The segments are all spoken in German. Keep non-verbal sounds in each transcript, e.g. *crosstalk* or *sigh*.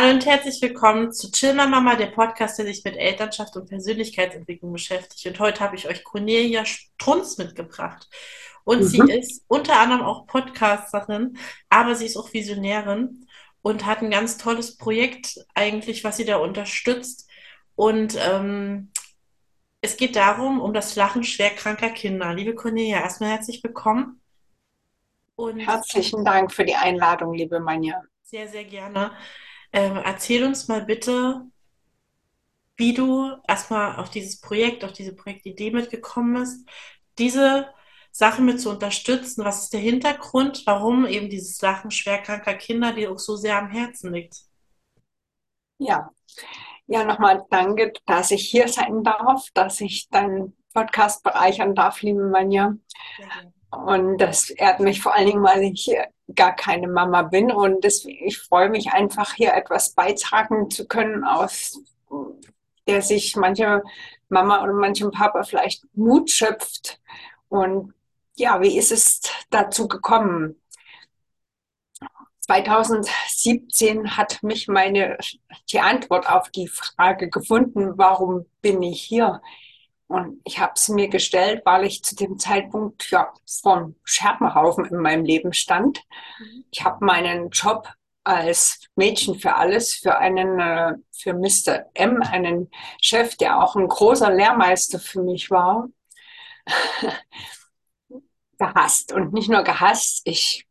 Hallo und herzlich willkommen zu Chillner Mama, der Podcast, der sich mit Elternschaft und Persönlichkeitsentwicklung beschäftigt. Und heute habe ich euch Cornelia Strunz mitgebracht. Und mhm. sie ist unter anderem auch Podcasterin, aber sie ist auch Visionärin und hat ein ganz tolles Projekt eigentlich, was sie da unterstützt. Und ähm, es geht darum, um das Lachen schwerkranker Kinder. Liebe Cornelia, erstmal herzlich willkommen. Und Herzlichen Dank für die Einladung, liebe Manja. Sehr, sehr gerne. Ähm, erzähl uns mal bitte, wie du erstmal auf dieses Projekt, auf diese Projektidee mitgekommen bist, diese Sachen mit zu unterstützen. Was ist der Hintergrund, warum eben dieses Lachen schwerkranker Kinder dir auch so sehr am Herzen liegt? Ja, ja, nochmal danke, dass ich hier sein darf, dass ich deinen Podcast bereichern darf, liebe Manja. Und das ehrt mich vor allen Dingen, weil ich gar keine Mama bin. Und deswegen, ich freue mich einfach, hier etwas beitragen zu können, aus der sich manche Mama oder manchem Papa vielleicht Mut schöpft. Und ja, wie ist es dazu gekommen? 2017 hat mich meine, die Antwort auf die Frage gefunden, warum bin ich hier? Und ich habe es mir gestellt, weil ich zu dem Zeitpunkt ja vom Scherbenhaufen in meinem Leben stand. Mhm. Ich habe meinen Job als Mädchen für alles für einen äh, für Mr. M, einen Chef, der auch ein großer Lehrmeister für mich war, *laughs* gehasst und nicht nur gehasst. Ich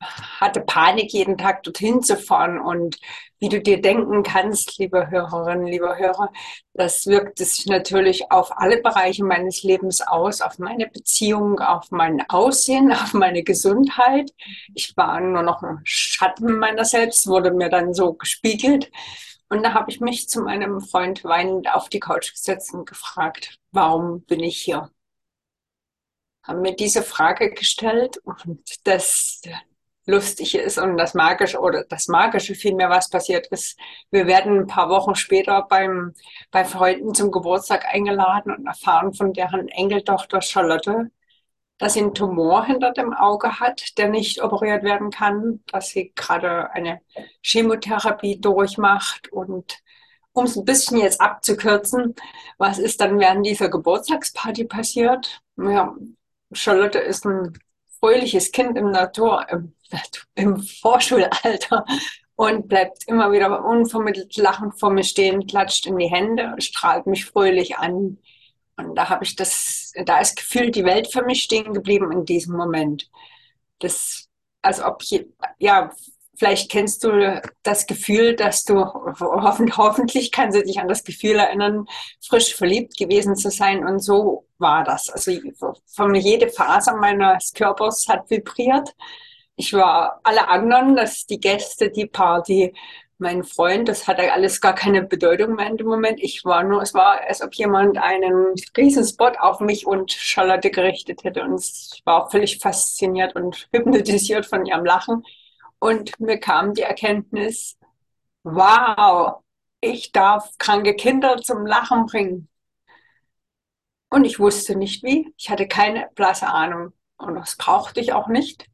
hatte Panik, jeden Tag dorthin zu fahren. Und wie du dir denken kannst, liebe Hörerinnen, lieber Hörer, das wirkt sich natürlich auf alle Bereiche meines Lebens aus, auf meine Beziehung, auf mein Aussehen, *laughs* auf meine Gesundheit. Ich war nur noch ein Schatten meiner selbst, wurde mir dann so gespiegelt. Und da habe ich mich zu meinem Freund weinend auf die Couch gesetzt und gefragt, warum bin ich hier? Haben mir diese Frage gestellt und das lustig ist und das Magische oder das Magische vielmehr, was passiert ist. Wir werden ein paar Wochen später beim, bei Freunden zum Geburtstag eingeladen und erfahren von deren Enkeltochter Charlotte, dass sie einen Tumor hinter dem Auge hat, der nicht operiert werden kann, dass sie gerade eine Chemotherapie durchmacht und um es ein bisschen jetzt abzukürzen, was ist dann während dieser Geburtstagsparty passiert? Ja, Charlotte ist ein fröhliches Kind im Natur, im, im Vorschulalter und bleibt immer wieder unvermittelt lachend vor mir stehen, klatscht in die Hände, strahlt mich fröhlich an. Und da habe ich das, da ist gefühlt die Welt für mich stehen geblieben in diesem Moment. Das, als ob ich, ja, Vielleicht kennst du das Gefühl, dass du, hoffentlich, hoffentlich kannst du dich an das Gefühl erinnern, frisch verliebt gewesen zu sein. Und so war das. Also von jede Faser meines Körpers hat vibriert. Ich war alle anderen, dass die Gäste, die Party, mein Freund, das hatte alles gar keine Bedeutung mehr in dem Moment. Ich war nur, es war, als ob jemand einen Riesenspot auf mich und Charlotte gerichtet hätte. Und ich war völlig fasziniert und hypnotisiert von ihrem Lachen. Und mir kam die Erkenntnis, wow, ich darf kranke Kinder zum Lachen bringen. Und ich wusste nicht wie. Ich hatte keine blasse Ahnung. Und das brauchte ich auch nicht.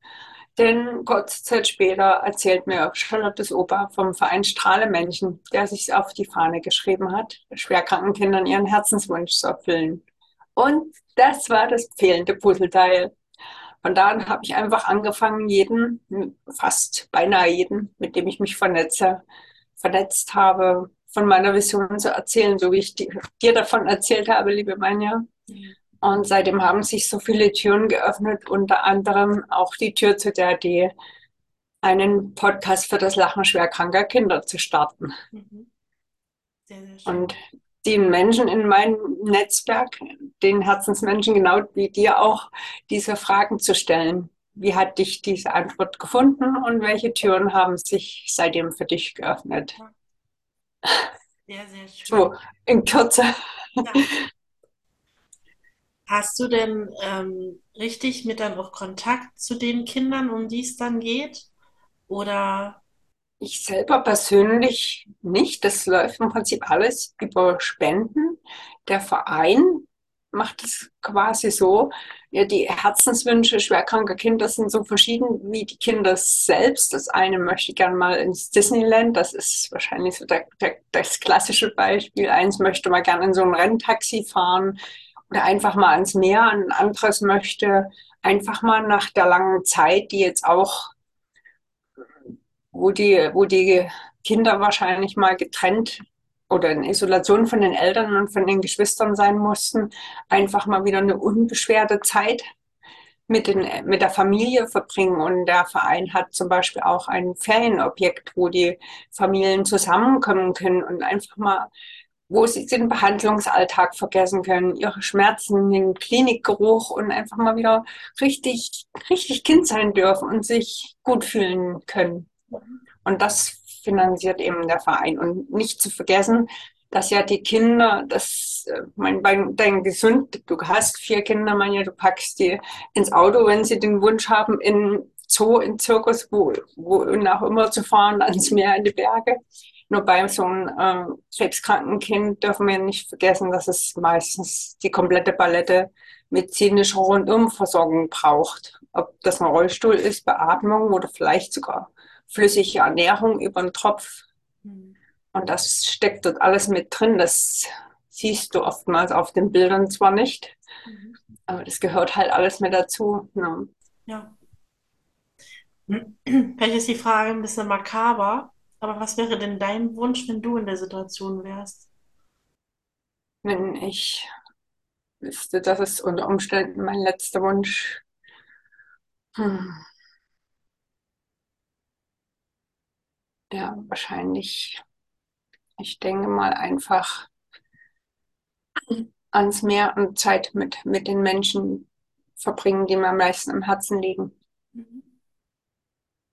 Denn kurze Zeit später erzählt mir Charlottes Opa vom Verein Strahle Menschen, der sich auf die Fahne geschrieben hat, schwerkranken Kindern ihren Herzenswunsch zu erfüllen. Und das war das fehlende Puzzleteil. Von da an habe ich einfach angefangen, jeden, fast beinahe jeden, mit dem ich mich vernetze, vernetzt habe, von meiner Vision zu erzählen, so wie ich dir davon erzählt habe, liebe Manja. Und seitdem haben sich so viele Türen geöffnet, unter anderem auch die Tür zu der Idee, einen Podcast für das Lachen schwerkranker Kinder zu starten. Mhm. Sehr, sehr und den Menschen in meinem Netzwerk, den Herzensmenschen, genau wie dir auch, diese Fragen zu stellen. Wie hat dich diese Antwort gefunden und welche Türen haben sich seitdem für dich geöffnet? Sehr, sehr schön. So, in Kürze. Ja. Hast du denn ähm, richtig mit dann auch Kontakt zu den Kindern, um die es dann geht? Oder ich selber persönlich nicht. Das läuft im Prinzip alles über Spenden. Der Verein macht es quasi so, ja, die Herzenswünsche schwerkranker Kinder sind so verschieden wie die Kinder selbst. Das eine möchte gerne mal ins Disneyland, das ist wahrscheinlich so der, der, das klassische Beispiel. Eins möchte mal gerne in so ein Renntaxi fahren oder einfach mal ans Meer. Ein anderes möchte einfach mal nach der langen Zeit, die jetzt auch, wo die, wo die Kinder wahrscheinlich mal getrennt oder in Isolation von den Eltern und von den Geschwistern sein mussten, einfach mal wieder eine unbeschwerte Zeit mit, den, mit der Familie verbringen. Und der Verein hat zum Beispiel auch ein Ferienobjekt, wo die Familien zusammenkommen können und einfach mal, wo sie den Behandlungsalltag vergessen können, ihre Schmerzen, den Klinikgeruch und einfach mal wieder richtig, richtig Kind sein dürfen und sich gut fühlen können. Und das finanziert eben der Verein. Und nicht zu vergessen, dass ja die Kinder, das, äh, mein, dein gesund, du hast vier Kinder, ja, du packst die ins Auto, wenn sie den Wunsch haben, in Zoo, in Zirkus, wo, wo auch immer zu fahren, ans Meer, in die Berge. Nur bei so einem äh, krebskranken Kind dürfen wir nicht vergessen, dass es meistens die komplette Palette medizinischer Rundumversorgung braucht. Ob das ein Rollstuhl ist, Beatmung oder vielleicht sogar flüssige Ernährung über den Tropf. Mhm. Und das steckt dort alles mit drin. Das siehst du oftmals auf den Bildern zwar nicht, mhm. aber das gehört halt alles mit dazu. Ne? Ja. *clears throat* Vielleicht ist die Frage ein bisschen makaber, aber was wäre denn dein Wunsch, wenn du in der Situation wärst? Wenn ich wüsste, das ist unter Umständen mein letzter Wunsch. Hm. Ja, wahrscheinlich, ich denke mal einfach ans Meer und Zeit mit, mit den Menschen verbringen, die mir am meisten am Herzen liegen. Mhm.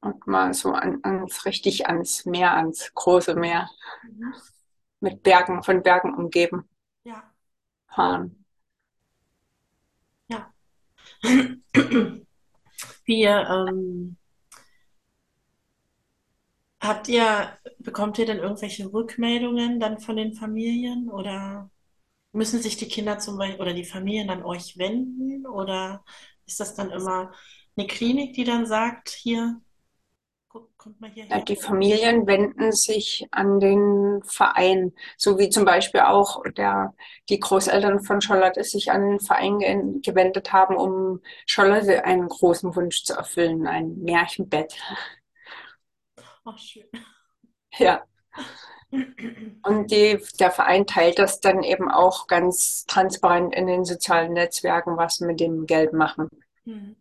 Und mal so an, ans, richtig ans Meer, ans große Meer. Mhm. Mit Bergen, von Bergen umgeben. Ja. Fahren. Ja. *clears throat* Wir ähm, Habt ihr, bekommt ihr denn irgendwelche Rückmeldungen dann von den Familien oder müssen sich die Kinder zum Beispiel oder die Familien an euch wenden oder ist das dann immer eine Klinik, die dann sagt, hier, kommt mal hier ja, Die Familien wenden sich an den Verein, so wie zum Beispiel auch der, die Großeltern von Charlotte sich an den Verein gewendet haben, um Charlotte einen großen Wunsch zu erfüllen, ein Märchenbett. Ach, schön. Ja. Und die, der Verein teilt das dann eben auch ganz transparent in den sozialen Netzwerken, was wir mit dem Geld machen. Hm.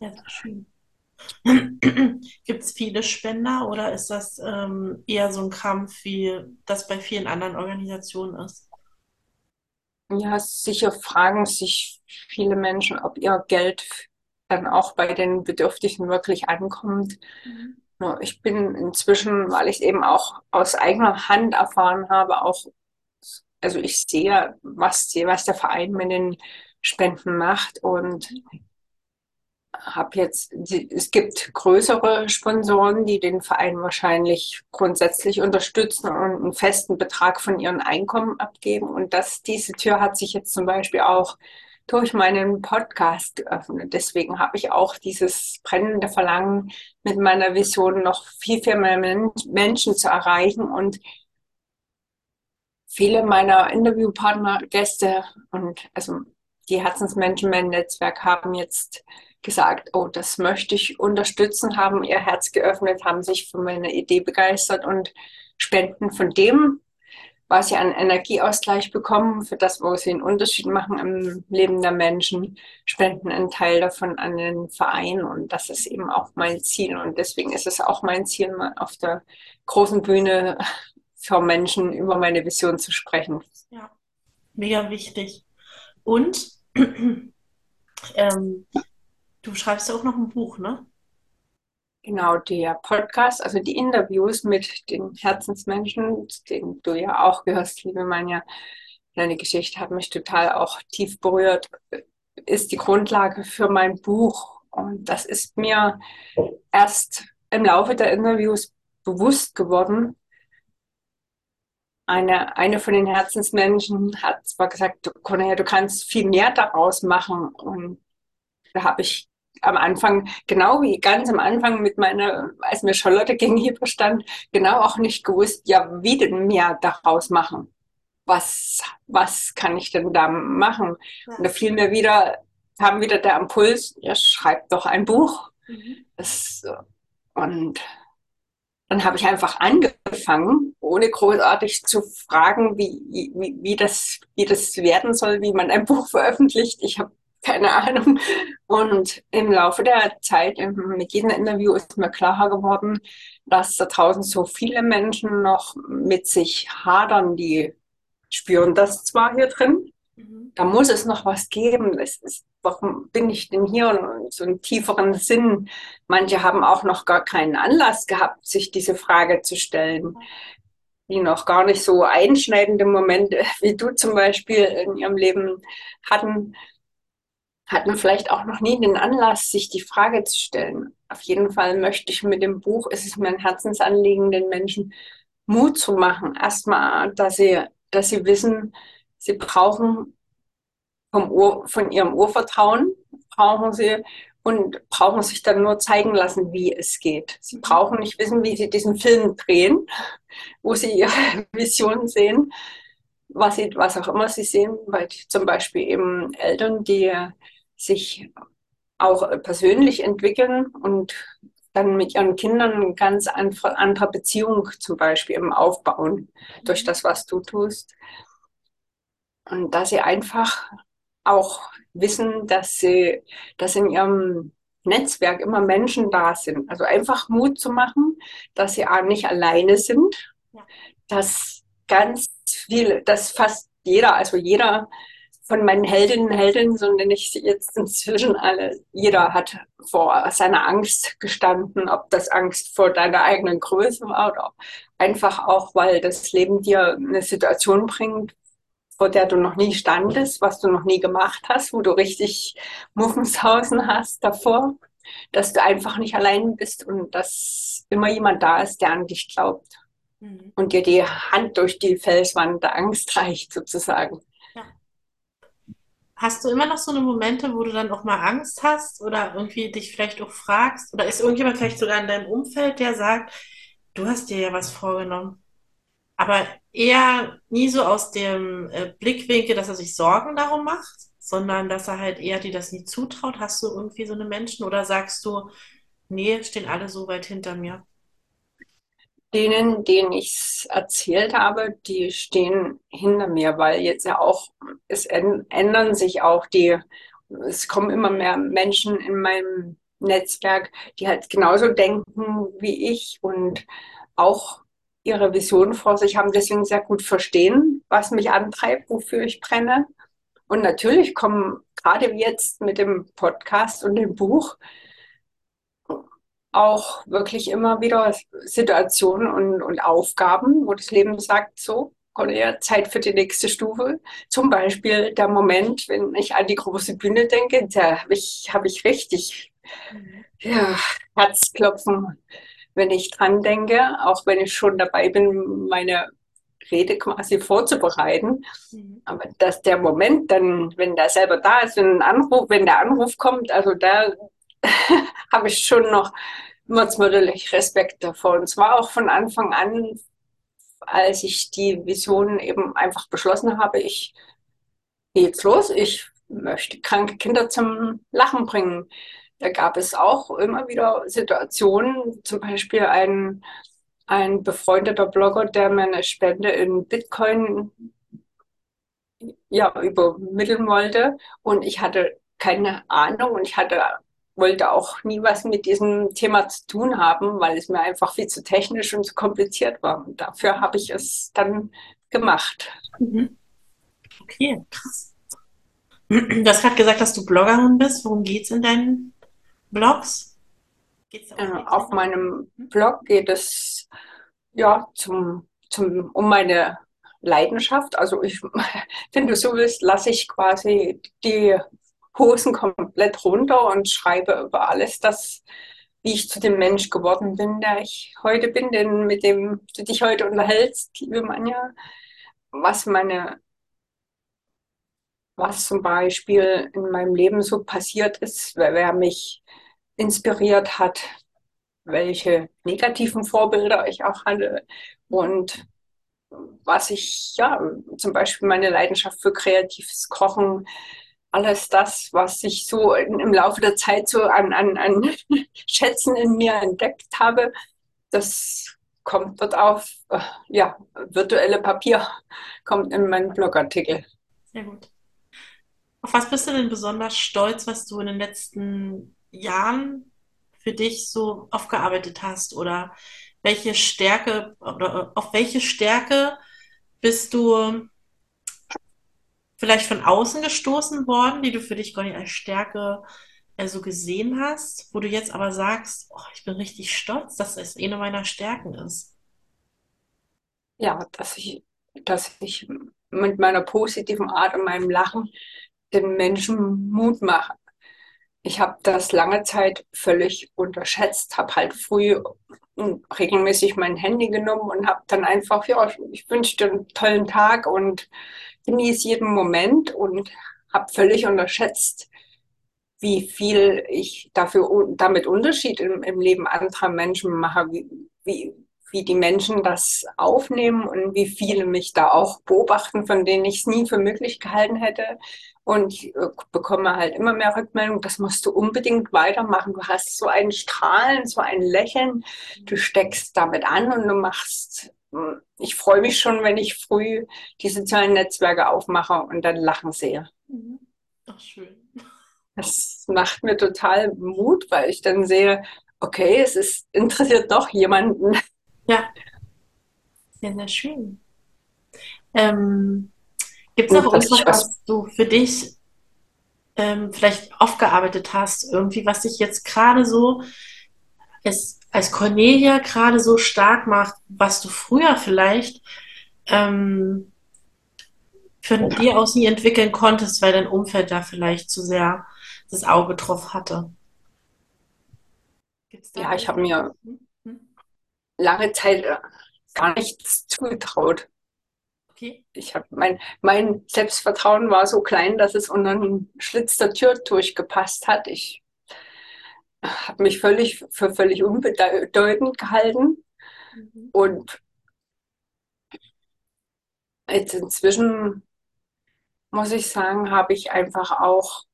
Ja, sehr schön. Gibt es viele Spender oder ist das ähm, eher so ein Kampf, wie das bei vielen anderen Organisationen ist? Ja, sicher fragen sich viele Menschen, ob ihr Geld dann auch bei den Bedürftigen wirklich ankommt. Mhm. Ich bin inzwischen, weil ich eben auch aus eigener Hand erfahren habe, auch, also ich sehe, was, was der Verein mit den Spenden macht und habe jetzt, es gibt größere Sponsoren, die den Verein wahrscheinlich grundsätzlich unterstützen und einen festen Betrag von ihren Einkommen abgeben. Und das, diese Tür hat sich jetzt zum Beispiel auch durch meinen Podcast geöffnet. Deswegen habe ich auch dieses brennende Verlangen, mit meiner Vision noch viel, viel mehr Menschen zu erreichen und viele meiner Interviewpartner, Gäste und also die Herzensmenschen mein Netzwerk haben jetzt gesagt, oh, das möchte ich unterstützen, haben ihr Herz geöffnet, haben sich für meine Idee begeistert und spenden von dem, was sie an Energieausgleich bekommen, für das, wo sie einen Unterschied machen im Leben der Menschen, spenden einen Teil davon an den Verein. Und das ist eben auch mein Ziel. Und deswegen ist es auch mein Ziel, mal auf der großen Bühne für Menschen über meine Vision zu sprechen. Ja, mega wichtig. Und *clears throat* ähm, du schreibst ja auch noch ein Buch, ne? Genau, der Podcast, also die Interviews mit den Herzensmenschen, den du ja auch gehörst, liebe Manja, deine Geschichte hat mich total auch tief berührt, ist die Grundlage für mein Buch. Und das ist mir erst im Laufe der Interviews bewusst geworden. eine, eine von den Herzensmenschen hat zwar gesagt, Cornelia, du kannst viel mehr daraus machen. Und da habe ich am Anfang, genau wie ganz am Anfang mit meiner, als mir Charlotte *laughs* gegenüber stand, genau auch nicht gewusst, ja, wie denn mehr daraus machen? Was, was kann ich denn da machen? Ja. Und da fiel mir wieder, kam wieder der Impuls, ja, schreib doch ein Buch. Mhm. Das, und dann habe ich einfach angefangen, ohne großartig zu fragen, wie, wie, wie, das, wie das werden soll, wie man ein Buch veröffentlicht. Ich habe keine Ahnung. Und im Laufe der Zeit, mit jedem Interview ist mir klarer geworden, dass da draußen so viele Menschen noch mit sich hadern, die spüren das zwar hier drin, mhm. da muss es noch was geben. Ist warum bin ich denn hier und so einen tieferen Sinn. Manche haben auch noch gar keinen Anlass gehabt, sich diese Frage zu stellen. Die noch gar nicht so einschneidende Momente, wie du zum Beispiel in ihrem Leben hatten, hatten vielleicht auch noch nie den Anlass, sich die Frage zu stellen. Auf jeden Fall möchte ich mit dem Buch, es ist mir ein Herzensanliegen, den Menschen Mut zu machen. Erstmal, dass sie, dass sie wissen, sie brauchen vom Ur, von ihrem Urvertrauen brauchen sie und brauchen sich dann nur zeigen lassen, wie es geht. Sie mhm. brauchen nicht wissen, wie sie diesen Film drehen, wo sie ihre *laughs* Vision sehen, was, sie, was auch immer sie sehen, weil zum Beispiel eben Eltern, die sich auch persönlich entwickeln und dann mit ihren Kindern eine ganz andere Beziehung zum Beispiel eben aufbauen durch mhm. das, was du tust. Und dass sie einfach auch wissen, dass sie, dass in ihrem Netzwerk immer Menschen da sind. Also einfach Mut zu machen, dass sie nicht alleine sind, ja. dass ganz viel, dass fast jeder, also jeder von meinen Heldinnen und Heldinnen, so nenne ich sie jetzt inzwischen alle, jeder hat vor seiner Angst gestanden, ob das Angst vor deiner eigenen Größe war oder einfach auch, weil das Leben dir eine Situation bringt, vor der du noch nie standest, was du noch nie gemacht hast, wo du richtig Muffenshausen hast davor, dass du einfach nicht allein bist und dass immer jemand da ist, der an dich glaubt mhm. und dir die Hand durch die Felswand der Angst reicht, sozusagen. Hast du immer noch so eine Momente, wo du dann auch mal Angst hast oder irgendwie dich vielleicht auch fragst? Oder ist irgendjemand vielleicht sogar in deinem Umfeld, der sagt, du hast dir ja was vorgenommen? aber eher nie so aus dem äh, Blickwinkel, dass er sich Sorgen darum macht, sondern dass er halt eher dir das nie zutraut. Hast du irgendwie so eine Menschen oder sagst du, nee, stehen alle so weit hinter mir? Denen, denen ich es erzählt habe, die stehen hinter mir, weil jetzt ja auch, es ändern sich auch die, es kommen immer mehr Menschen in meinem Netzwerk, die halt genauso denken wie ich und auch ihre Vision vor sich haben, deswegen sehr gut verstehen, was mich antreibt, wofür ich brenne. Und natürlich kommen gerade jetzt mit dem Podcast und dem Buch auch wirklich immer wieder Situationen und, und Aufgaben, wo das Leben sagt, so, Cornelia, Zeit für die nächste Stufe. Zum Beispiel der Moment, wenn ich an die große Bühne denke, da habe ich, hab ich richtig ja, Herzklopfen wenn ich dran denke, auch wenn ich schon dabei bin, meine Rede quasi vorzubereiten. Mhm. Aber dass der Moment dann, wenn der selber da ist, wenn Anruf, wenn der Anruf kommt, also da *laughs* habe ich schon noch mordsmörderlich Respekt davor. Und zwar auch von Anfang an, als ich die Vision eben einfach beschlossen habe, ich gehe jetzt los, ich möchte kranke Kinder zum Lachen bringen. Da gab es auch immer wieder Situationen, zum Beispiel ein, ein befreundeter Blogger, der mir eine Spende in Bitcoin ja, übermitteln wollte. Und ich hatte keine Ahnung und ich hatte, wollte auch nie was mit diesem Thema zu tun haben, weil es mir einfach viel zu technisch und zu kompliziert war. Und dafür habe ich es dann gemacht. Mhm. Okay, krass. Du hast gerade gesagt, dass du Bloggerin bist. Worum geht es in deinen Blogs? Äh, auf meinem hm? Blog geht es ja zum, zum, um meine Leidenschaft. Also ich, *laughs* wenn du so willst, lasse ich quasi die Hosen komplett runter und schreibe über alles das, wie ich zu dem Mensch geworden bin, der ich heute bin, denn mit dem du dich heute unterhältst, liebe Manja, was meine, was zum Beispiel in meinem Leben so passiert ist, wer, wer mich inspiriert hat, welche negativen Vorbilder ich auch hatte und was ich, ja, zum Beispiel meine Leidenschaft für kreatives Kochen, alles das, was ich so im Laufe der Zeit so an, an, an *laughs* Schätzen in mir entdeckt habe, das kommt dort auf, äh, ja, virtuelle Papier, *laughs* kommt in meinen Blogartikel. Sehr gut. Auf was bist du denn besonders stolz, was du in den letzten Jahren für dich so aufgearbeitet hast? Oder welche Stärke oder auf welche Stärke bist du vielleicht von außen gestoßen worden, die du für dich gar nicht als Stärke äh, so gesehen hast, wo du jetzt aber sagst, oh, ich bin richtig stolz, dass es eine meiner Stärken ist? Ja, dass ich, dass ich mit meiner positiven Art und meinem Lachen den Menschen Mut mache. Ich habe das lange Zeit völlig unterschätzt, habe halt früh regelmäßig mein Handy genommen und habe dann einfach, ja, ich wünsche dir einen tollen Tag und genieße jeden Moment und habe völlig unterschätzt, wie viel ich dafür damit Unterschied im, im Leben anderer Menschen mache, wie, wie, wie die Menschen das aufnehmen und wie viele mich da auch beobachten, von denen ich es nie für möglich gehalten hätte. Und ich äh, bekomme halt immer mehr Rückmeldung, das musst du unbedingt weitermachen. Du hast so ein Strahlen, so ein Lächeln, du steckst damit an und du machst, hm, ich freue mich schon, wenn ich früh die sozialen Netzwerke aufmache und dann Lachen sehe. Mhm. Ach, schön. Das macht mir total Mut, weil ich dann sehe, okay, es ist interessiert doch jemanden. Ja, sehr, sehr schön. Ähm, Gibt es noch irgendwas, was du für dich ähm, vielleicht aufgearbeitet hast, irgendwie, was dich jetzt gerade so als, als Cornelia gerade so stark macht, was du früher vielleicht ähm, von dir aus nie entwickeln konntest, weil dein Umfeld da vielleicht zu sehr das Auge drauf hatte? ja, ich habe mir hm? Hm? lange Zeit gar nichts zugetraut. Okay. Ich habe mein, mein Selbstvertrauen war so klein, dass es unter einen Schlitz der Tür durchgepasst hat. Ich habe mich völlig für völlig unbedeutend gehalten. Mhm. Und jetzt inzwischen muss ich sagen, habe ich einfach auch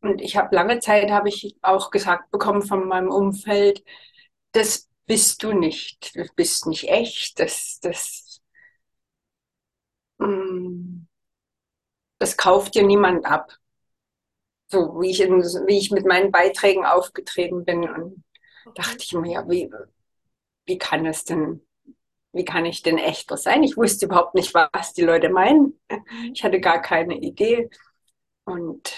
und ich habe lange Zeit habe ich auch gesagt bekommen von meinem Umfeld, das bist du nicht, du bist nicht echt, das, das Mm. das kauft dir niemand ab. So wie ich, in, wie ich mit meinen Beiträgen aufgetreten bin. Und dachte ich mir, ja, wie, wie kann es denn, wie kann ich denn echter sein? Ich wusste überhaupt nicht, was die Leute meinen. Ich hatte gar keine Idee. Und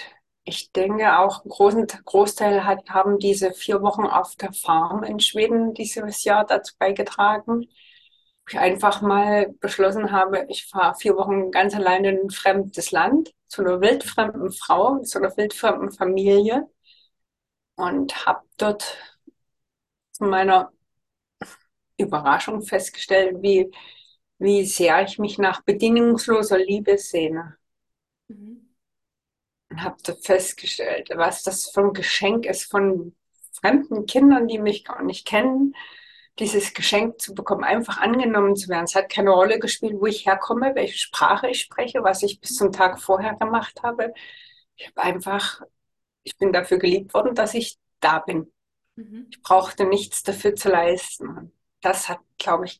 ich denke auch, einen großen Großteil hat, haben diese vier Wochen auf der Farm in Schweden dieses Jahr dazu beigetragen ich einfach mal beschlossen habe, ich fahre vier Wochen ganz alleine in ein fremdes Land zu einer wildfremden Frau, zu einer wildfremden Familie und habe dort zu meiner Überraschung festgestellt, wie, wie sehr ich mich nach bedingungsloser Liebe sehne. Mhm. Und habe festgestellt, was das für ein Geschenk ist von fremden Kindern, die mich gar nicht kennen, dieses Geschenk zu bekommen, einfach angenommen zu werden. Es hat keine Rolle gespielt, wo ich herkomme, welche Sprache ich spreche, was ich bis zum Tag vorher gemacht habe. Ich habe einfach, ich bin dafür geliebt worden, dass ich da bin. Mhm. Ich brauchte nichts dafür zu leisten. Das hat, glaube ich,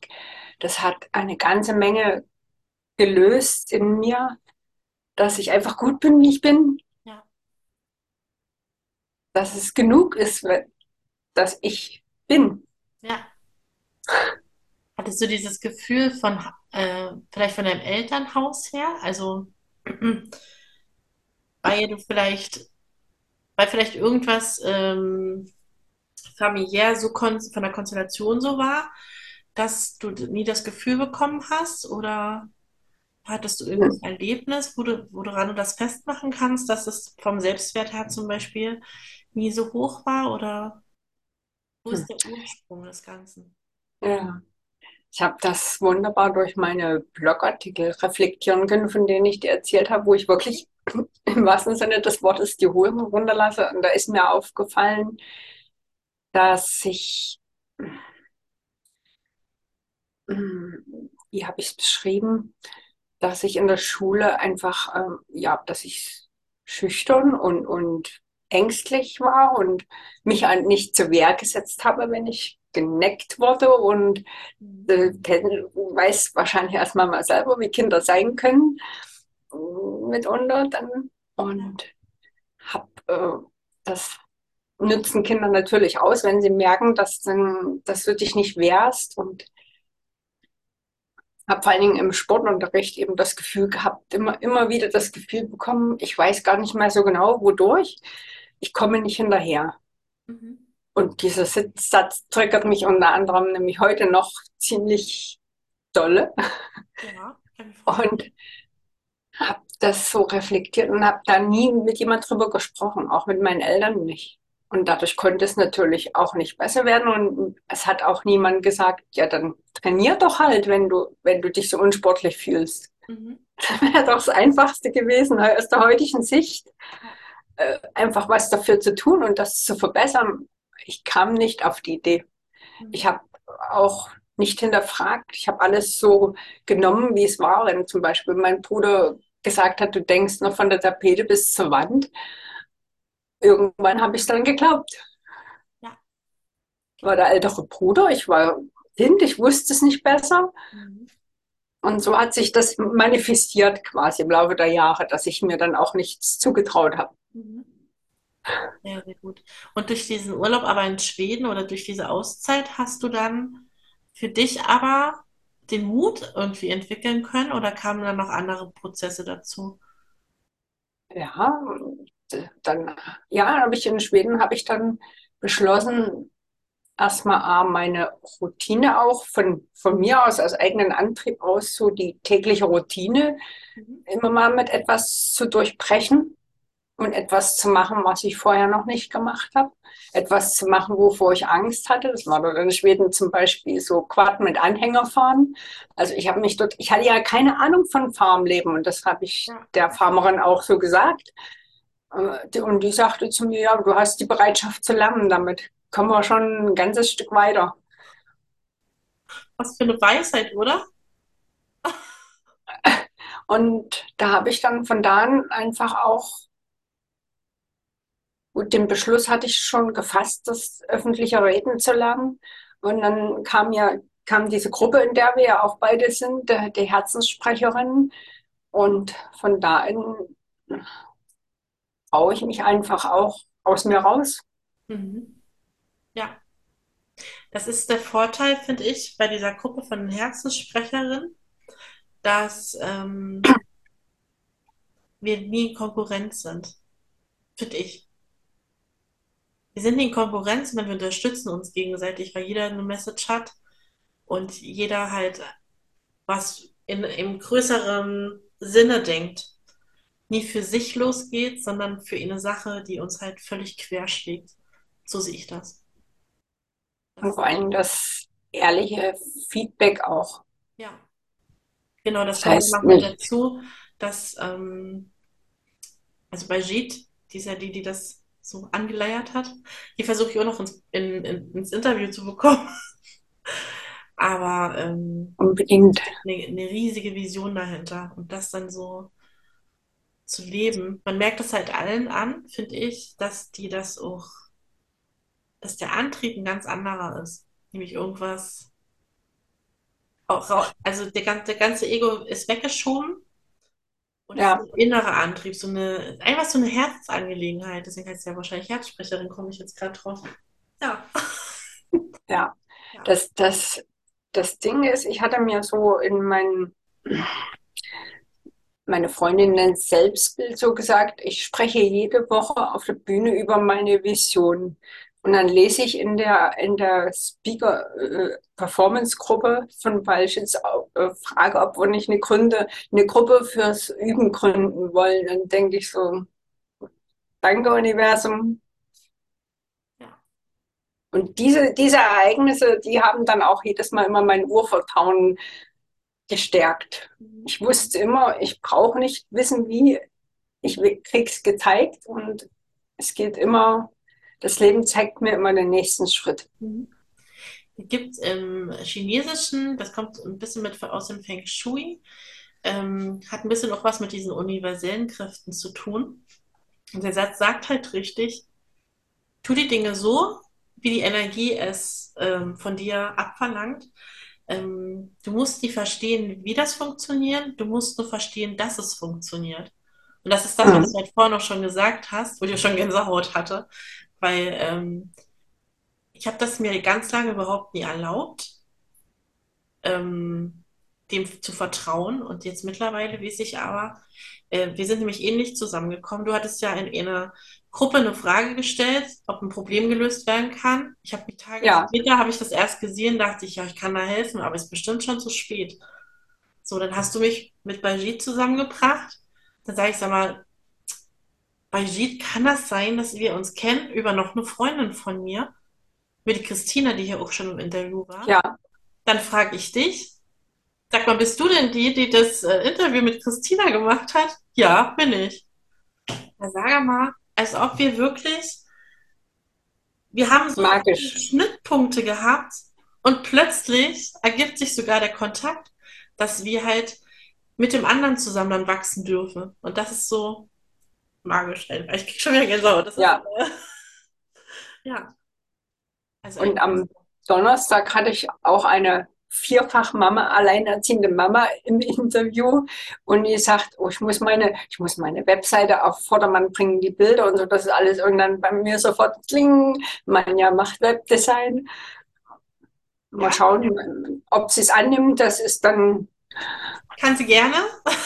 das hat eine ganze Menge gelöst in mir, dass ich einfach gut bin, wie ich bin. Dass es genug ist, dass ich bin. Ja. Hattest du dieses Gefühl von, äh, vielleicht von deinem Elternhaus her? Also, *clears throat* weil du vielleicht, weil vielleicht irgendwas ähm, familiär so von der Konstellation so war, dass du nie das Gefühl bekommen hast? Oder Hattest du irgendein Erlebnis, wo du, woran du das festmachen kannst, dass es vom Selbstwert her zum Beispiel nie so hoch war? Oder wo ist Hm. der Ursprung des Ganzen? Ja. Ich habe das wunderbar durch meine Blogartikel reflektieren können, von denen ich dir erzählt habe, wo ich wirklich *clears throat* im wahrsten Sinne des Wortes die Hosen runterlasse. Und da ist mir aufgefallen, dass ich, hm, wie habe ich es beschrieben, dass ich in der Schule einfach, ähm, ja, dass ich schüchtern und, und ängstlich war und mich halt nicht zur Wehr gesetzt habe, wenn ich geneckt wurde und äh, weiß wahrscheinlich erstmal mal selber, wie Kinder sein können, mitunter dann. Und hab, äh, das nützen Kinder natürlich aus, wenn sie merken, dass, dann, dass du dich nicht wehrst und habe vor allen Dingen im Sportunterricht eben das Gefühl gehabt, immer, immer wieder das Gefühl bekommen, ich weiß gar nicht mehr so genau, wodurch, ich komme nicht hinterher. Mhm. Und dieser Satz triggert mich unter anderem nämlich heute noch ziemlich dolle Ja, und habe das so reflektiert und habe da nie mit jemand drüber gesprochen, auch mit meinen Eltern nicht. Und dadurch konnte es natürlich auch nicht besser werden. Und es hat auch niemand gesagt, ja, dann trainier doch halt, wenn du, wenn du dich so unsportlich fühlst. Mhm. *laughs* Das wäre doch das Einfachste gewesen, aus der heutigen Sicht, äh, einfach was dafür zu tun und das zu verbessern. Ich kam nicht auf die Idee. Mhm. Ich habe auch nicht hinterfragt. Ich habe alles so genommen, wie es war. Wenn zum Beispiel mein Bruder gesagt hat, du denkst noch von der Tapete bis zur Wand. Irgendwann habe ich es dann geglaubt. Ja. Ich war der ältere Bruder, ich war Kind, ich wusste es nicht besser. Mhm. Und so hat sich das manifestiert quasi im Laufe der Jahre, dass ich mir dann auch nichts zugetraut habe. Mhm. Sehr, sehr gut. Und durch diesen Urlaub aber in Schweden oder durch diese Auszeit hast du dann für dich aber den Mut irgendwie entwickeln können oder kamen dann noch andere Prozesse dazu? Ja, dann, ja, habe ich in Schweden habe ich dann beschlossen, erstmal meine Routine auch von, von mir aus, aus eigenen Antrieb aus, so die tägliche Routine Mhm. immer mal mit etwas zu durchbrechen und etwas zu machen, was ich vorher noch nicht gemacht habe. Etwas zu machen, wovor ich Angst hatte. Das war dort in Schweden zum Beispiel so Quad mit Anhänger fahren. Also ich habe mich dort, ich hatte ja keine Ahnung von Farmleben und das habe ich der Farmerin auch so gesagt. Äh, Und die sagte zu mir, ja, du hast die Bereitschaft zu lernen, damit kommen wir schon ein ganzes Stück weiter. Was für eine Weisheit, oder? *laughs* Und da habe ich dann von da an einfach auch, gut, den Beschluss hatte ich schon gefasst, das öffentliche Reden zu lernen. Und dann kam ja, kam diese Gruppe, in der wir ja auch beide sind, die Herzenssprecherinnen. Und von da an traue ich mich einfach auch aus mir raus. Mhm. Ja, das ist der Vorteil, finde ich, bei dieser Gruppe von Herzenssprecherinnen, dass ähm, wir nie in Konkurrenz sind, finde ich. Wir sind nie in Konkurrenz, sondern wir unterstützen uns gegenseitig, weil jeder eine Message hat und jeder halt was in, im größeren Sinne denkt. Nie für sich losgeht, sondern für eine Sache, die uns halt völlig quer schlägt. So sehe ich das. Und vor allem das ehrliche Feedback auch. Ja, genau, das Das kommt heißt noch dazu, dass, ähm, also bei Jade, die ist ja die, die das so angeleiert hat, die versuche ich auch noch ins, in, in, ins Interview zu bekommen. *laughs* Aber ähm, unbedingt. eine, eine riesige Vision dahinter und das dann so zu leben. Man merkt es halt allen an, finde ich, dass die das auch, dass der Antrieb ein ganz anderer ist. Nämlich irgendwas, auch, also der, gan- der ganze Ego ist weggeschoben und Ja, ein innerer Antrieb, so eine, einfach so eine Herzensangelegenheit. Deswegen heißt es ja wahrscheinlich Herzsprecherin, komme ich jetzt gerade drauf. Ja. *laughs* ja. Ja. Das, das, das Ding ist, ich hatte mir so in mein, meine Freundin nennt es Selbstbild so gesagt, ich spreche jede Woche auf der Bühne über meine Vision. Und dann lese ich in der, in der Speaker-Performance-Gruppe, von weil ich jetzt äh, frage, ob wir nicht eine, Gründe, eine Gruppe fürs Üben gründen wollen. Dann denke ich so, danke Universum. Ja. Und diese, diese Ereignisse, die haben dann auch jedes Mal immer mein Urvertrauen gestärkt. Ich wusste immer, ich brauche nicht wissen, wie, ich krieg's gezeigt und es geht immer das Leben zeigt mir immer den nächsten Schritt. Mhm. Gibt im Chinesischen, das kommt ein bisschen mit aus dem Feng Shui, ähm, hat ein bisschen auch was mit diesen universellen Kräften zu tun. Und der Satz sagt halt richtig, tu die Dinge so, wie die Energie es ähm, von dir abverlangt. Ähm, du musst nicht verstehen, wie das funktioniert, du musst nur verstehen, dass es funktioniert. Und das ist das, was mhm. du halt vorhin noch schon gesagt hast, wo ich schon Gänsehaut hatte weil ähm, ich habe das mir ganz lange überhaupt nie erlaubt, ähm, dem zu vertrauen. Und jetzt mittlerweile weiß ich aber, äh, wir sind nämlich ähnlich zusammengekommen. Du hattest ja in einer Gruppe eine Frage gestellt, ob ein Problem gelöst werden kann. Ich habe die Tage ja. später habe ich das erst gesehen, dachte ich, ja, ich kann da helfen, aber es ist bestimmt schon zu spät. So, dann hast du mich mit Bajit zusammengebracht. Dann sage ich, sag mal, Gide kann das sein, dass wir uns kennen über noch eine Freundin von mir, über die Christina, die hier auch schon im Interview war. Ja. Dann frage ich dich, sag mal, bist du denn die, die das äh, Interview mit Christina gemacht hat? Ja, bin ich. Na, sag mal, als ob wir wirklich, wir haben so. Schnittpunkte gehabt und plötzlich ergibt sich sogar der Kontakt, dass wir halt mit dem anderen zusammen dann wachsen dürfen. Und das ist so, magisch. Ich kriege schon wieder Gänsehaut. Das ja. Ist, äh, *laughs* ja. Also und am Donnerstag hatte ich auch eine Vierfach-Mama, alleinerziehende Mama im *laughs* Interview und die sagt, oh, ich muss meine, ich muss meine Webseite auf Vordermann bringen, die Bilder und so, das ist alles irgendwann bei mir sofort kling. Man ja macht Webdesign. Mal schauen, ob sie es annimmt. Das ist dann. Kann sie gerne. *laughs*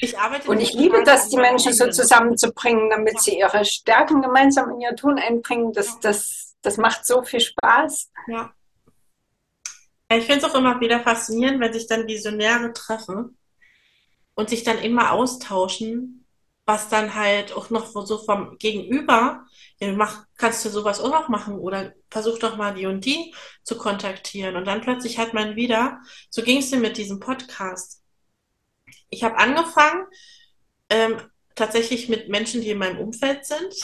Ich arbeite und ich liebe das, die Menschen so zusammenzubringen, damit ja. sie ihre Stärken gemeinsam in ihr Tun einbringen. Das, das, das macht so viel Spaß. Ja. Ich finde es auch immer wieder faszinierend, wenn sich dann Visionäre treffen und sich dann immer austauschen, was dann halt auch noch so vom Gegenüber, ja, mach, kannst du sowas auch noch machen oder versuch doch mal die und die zu kontaktieren. Und dann plötzlich hat man wieder, so ging es mir mit diesem Podcast ich habe angefangen ähm, tatsächlich mit Menschen, die in meinem Umfeld sind.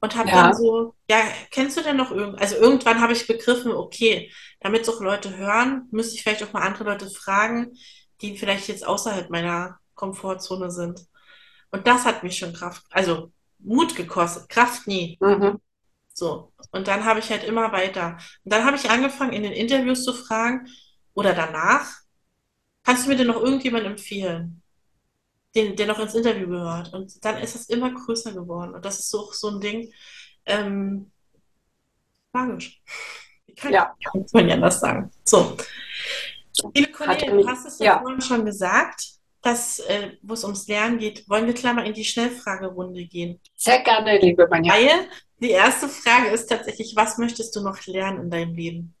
Und habe ja. dann so, ja, kennst du denn noch irgend? Also irgendwann habe ich begriffen, okay, damit auch Leute hören, müsste ich vielleicht auch mal andere Leute fragen, die vielleicht jetzt außerhalb meiner Komfortzone sind. Und das hat mich schon Kraft, also Mut gekostet, Kraft nie. Mhm. So. Und dann habe ich halt immer weiter. Und dann habe ich angefangen, in den Interviews zu fragen oder danach, Kannst du mir denn noch irgendjemand empfehlen, den, der noch ins Interview gehört? Und dann ist es immer größer geworden. Und das ist so, so ein Ding, ähm, magisch. Ich kann ja. nicht anders sagen. So. Liebe Cornelia, du hast es ja, ja vorhin schon gesagt, dass, äh, wo es ums Lernen geht, wollen wir klar mal in die Schnellfragerunde gehen. Sehr gerne, liebe Manja. Weil die erste Frage ist tatsächlich, was möchtest du noch lernen in deinem Leben?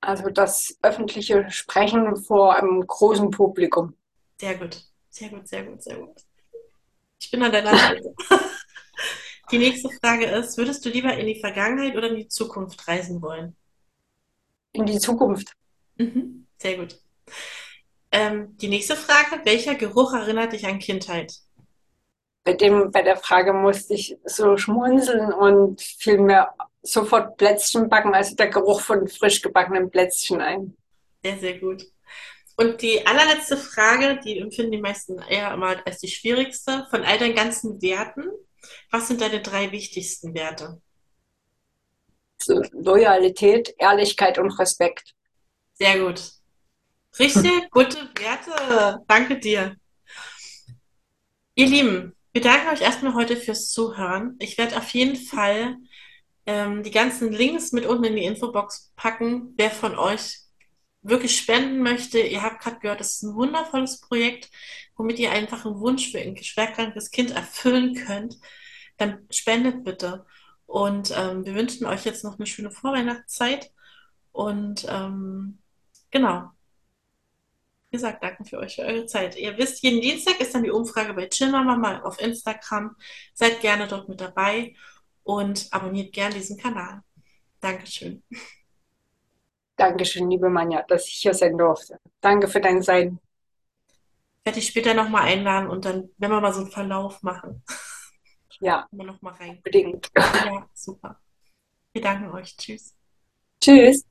Also das öffentliche Sprechen vor einem großen Publikum. Sehr gut, sehr gut, sehr gut, sehr gut. Ich bin an deiner Seite. *laughs* die nächste Frage ist, würdest du lieber in die Vergangenheit oder in die Zukunft reisen wollen? In die Zukunft. Mhm, sehr gut. Ähm, die nächste Frage, welcher Geruch erinnert dich an Kindheit? Bei, dem, bei der Frage musste ich so schmunzeln und fiel mir sofort Plätzchen backen, also der Geruch von frisch gebackenen Plätzchen ein. Sehr, sehr gut. Und die allerletzte Frage, die empfinden die meisten eher immer als die schwierigste, von all deinen ganzen Werten, was sind deine drei wichtigsten Werte? Loyalität, Ehrlichkeit und Respekt. Sehr gut. Richtig *laughs* gute Werte. Danke dir. Ihr Lieben, wir danken euch erstmal heute fürs Zuhören. Ich werde auf jeden Fall ähm, die ganzen Links mit unten in die Infobox packen. Wer von euch wirklich spenden möchte, ihr habt gerade gehört, das ist ein wundervolles Projekt, womit ihr einfach einen Wunsch für ein schwerkrankes Kind erfüllen könnt, dann spendet bitte. Und ähm, wir wünschen euch jetzt noch eine schöne Vorweihnachtszeit. Und ähm, genau. Wie gesagt, danke für euch für eure Zeit. Ihr wisst, jeden Dienstag ist dann die Umfrage bei Chillmama mal auf Instagram. Seid gerne dort mit dabei und abonniert gerne diesen Kanal. Dankeschön. Dankeschön, liebe Manja, dass ich hier sein durfte. Danke für dein Sein. Werde ich später nochmal einladen und dann, wenn wir mal so einen Verlauf machen. *laughs* Ja, noch mal rein. Unbedingt. Ja, super. Wir danken euch. Tschüss. Tschüss.